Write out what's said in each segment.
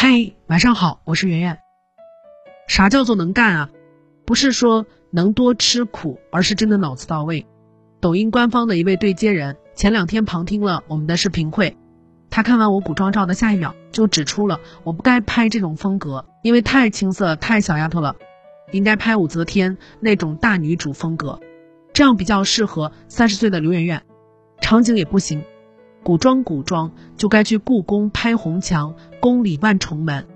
嗨，晚上好，我是圆圆。啥叫做能干啊？不是说能多吃苦，而是真的脑子到位。抖音官方的一位对接人前两天旁听了我们的视频会，他看完我古装照的下一秒就指出了我不该拍这种风格，因为太青涩、太小丫头了，应该拍武则天那种大女主风格，这样比较适合三十岁的刘媛媛。场景也不行。古装古装就该去故宫拍红墙，宫里万重门，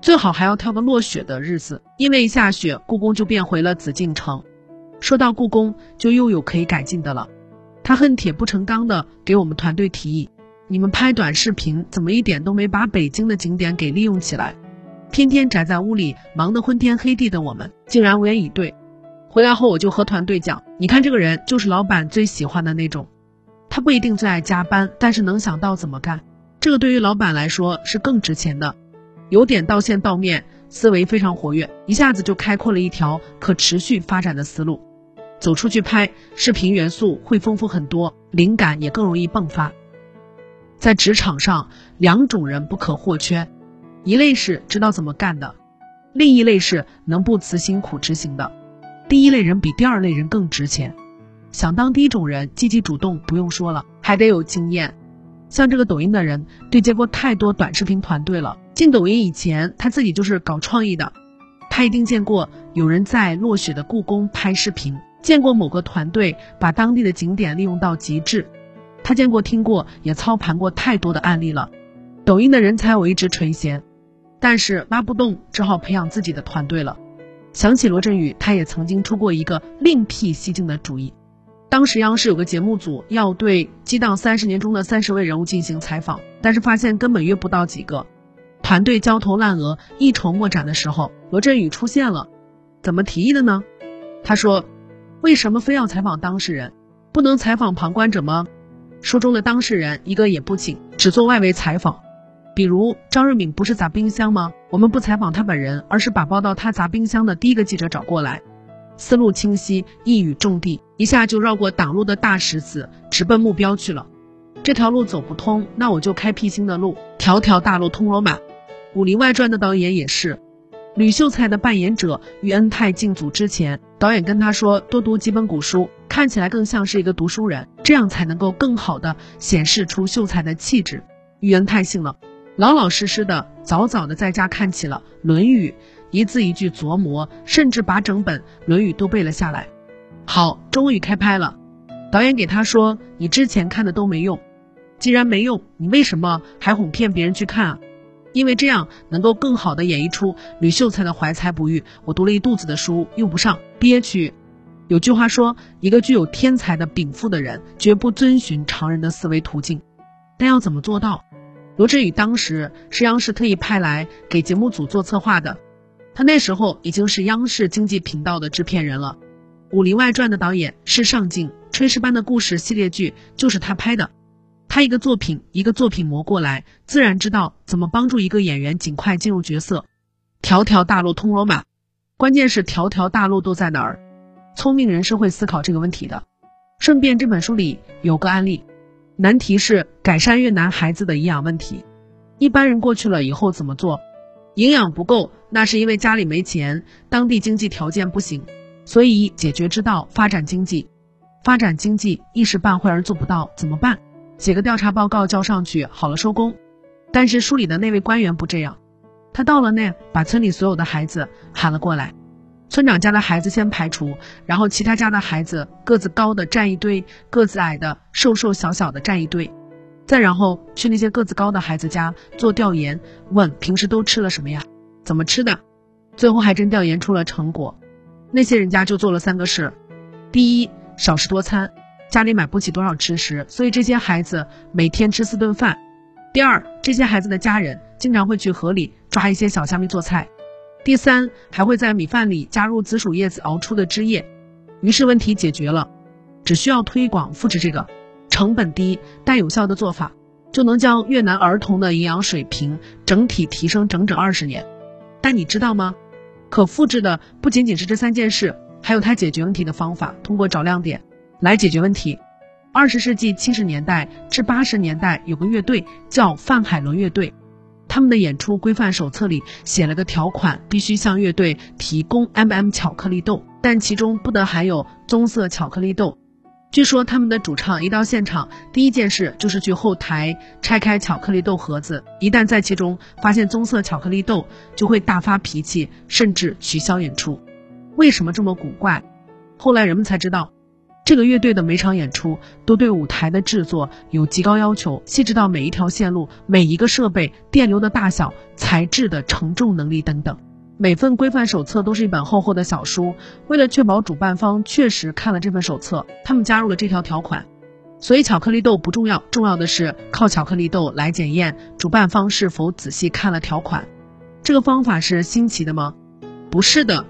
最好还要挑个落雪的日子，因为一下雪，故宫就变回了紫禁城。说到故宫，就又有可以改进的了。他恨铁不成钢的给我们团队提议：“你们拍短视频怎么一点都没把北京的景点给利用起来？天天宅在屋里忙得昏天黑地的我们，竟然无言以对。”回来后我就和团队讲：“你看这个人就是老板最喜欢的那种。”他不一定最爱加班，但是能想到怎么干，这个对于老板来说是更值钱的。有点到线到面，思维非常活跃，一下子就开阔了一条可持续发展的思路。走出去拍视频，元素会丰富很多，灵感也更容易迸发。在职场上，两种人不可或缺，一类是知道怎么干的，另一类是能不辞辛苦执行的。第一类人比第二类人更值钱。想当第一种人，积极主动不用说了，还得有经验。像这个抖音的人，对接过太多短视频团队了。进抖音以前，他自己就是搞创意的，他一定见过有人在落雪的故宫拍视频，见过某个团队把当地的景点利用到极致。他见过、听过，也操盘过太多的案例了。抖音的人才我一直垂涎，但是挖不动，只好培养自己的团队了。想起罗振宇，他也曾经出过一个另辟蹊径的主意。当时央视有个节目组要对激荡三十年中的三十位人物进行采访，但是发现根本约不到几个，团队焦头烂额、一筹莫展的时候，罗振宇出现了。怎么提议的呢？他说：“为什么非要采访当事人，不能采访旁观者吗？书中的当事人一个也不请，只做外围采访。比如张瑞敏不是砸冰箱吗？我们不采访他本人，而是把报道他砸冰箱的第一个记者找过来。”思路清晰，一语中的，一下就绕过挡路的大石子，直奔目标去了。这条路走不通，那我就开辟新的路，条条大路通罗马。《武林外传》的导演也是，吕秀才的扮演者于恩泰进组之前，导演跟他说多读几本古书，看起来更像是一个读书人，这样才能够更好的显示出秀才的气质。于恩泰信了，老老实实的，早早的在家看起了《论语》。一字一句琢磨，甚至把整本《论语》都背了下来。好，终于开拍了。导演给他说：“你之前看的都没用，既然没用，你为什么还哄骗别人去看啊？因为这样能够更好的演绎出吕秀才的怀才不遇。我读了一肚子的书，用不上，憋屈。有句话说，一个具有天才的禀赋的人，绝不遵循常人的思维途径。但要怎么做到？罗振宇当时是央视特意派来给节目组做策划的。”他那时候已经是央视经济频道的制片人了，《武林外传》的导演是上镜，《炊事班的故事》系列剧就是他拍的。他一个作品一个作品磨过来，自然知道怎么帮助一个演员尽快进入角色。条条大路通罗马，关键是条条大路都在哪儿？聪明人是会思考这个问题的。顺便，这本书里有个案例，难题是改善越南孩子的营养问题，一般人过去了以后怎么做？营养不够，那是因为家里没钱，当地经济条件不行，所以解决之道发展经济。发展经济一时半会儿做不到，怎么办？写个调查报告交上去，好了收工。但是书里的那位官员不这样，他到了那，把村里所有的孩子喊了过来，村长家的孩子先排除，然后其他家的孩子个子高的站一堆，个子矮的瘦瘦小小的站一堆。再然后去那些个子高的孩子家做调研，问平时都吃了什么呀？怎么吃的？最后还真调研出了成果。那些人家就做了三个事：第一，少食多餐，家里买不起多少吃食，所以这些孩子每天吃四顿饭；第二，这些孩子的家人经常会去河里抓一些小虾米做菜；第三，还会在米饭里加入紫薯叶子熬出的汁液。于是问题解决了，只需要推广复制这个。成本低但有效的做法，就能将越南儿童的营养水平整体提升整整二十年。但你知道吗？可复制的不仅仅是这三件事，还有他解决问题的方法。通过找亮点来解决问题。二十世纪七十年代至八十年代，有个乐队叫范海伦乐队，他们的演出规范手册里写了个条款，必须向乐队提供 M&M 巧克力豆，但其中不得含有棕色巧克力豆。据说他们的主唱一到现场，第一件事就是去后台拆开巧克力豆盒子，一旦在其中发现棕色巧克力豆，就会大发脾气，甚至取消演出。为什么这么古怪？后来人们才知道。这个乐队的每场演出都对舞台的制作有极高要求，细致到每一条线路、每一个设备、电流的大小、材质的承重能力等等。每份规范手册都是一本厚厚的小书。为了确保主办方确实看了这份手册，他们加入了这条条款。所以巧克力豆不重要，重要的是靠巧克力豆来检验主办方是否仔细看了条款。这个方法是新奇的吗？不是的。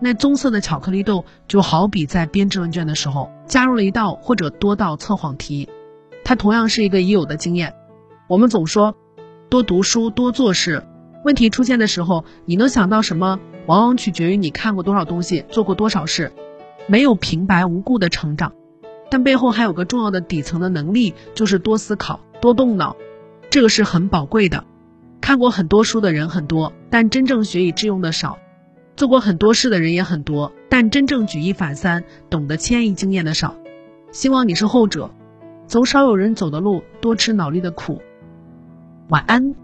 那棕色的巧克力豆就好比在编制问卷的时候加入了一道或者多道测谎题，它同样是一个已有的经验。我们总说多读书多做事，问题出现的时候你能想到什么，往往取决于你看过多少东西，做过多少事。没有平白无故的成长，但背后还有个重要的底层的能力，就是多思考多动脑，这个是很宝贵的。看过很多书的人很多，但真正学以致用的少。做过很多事的人也很多，但真正举一反三、懂得迁移经验的少。希望你是后者，走少有人走的路，多吃脑力的苦。晚安。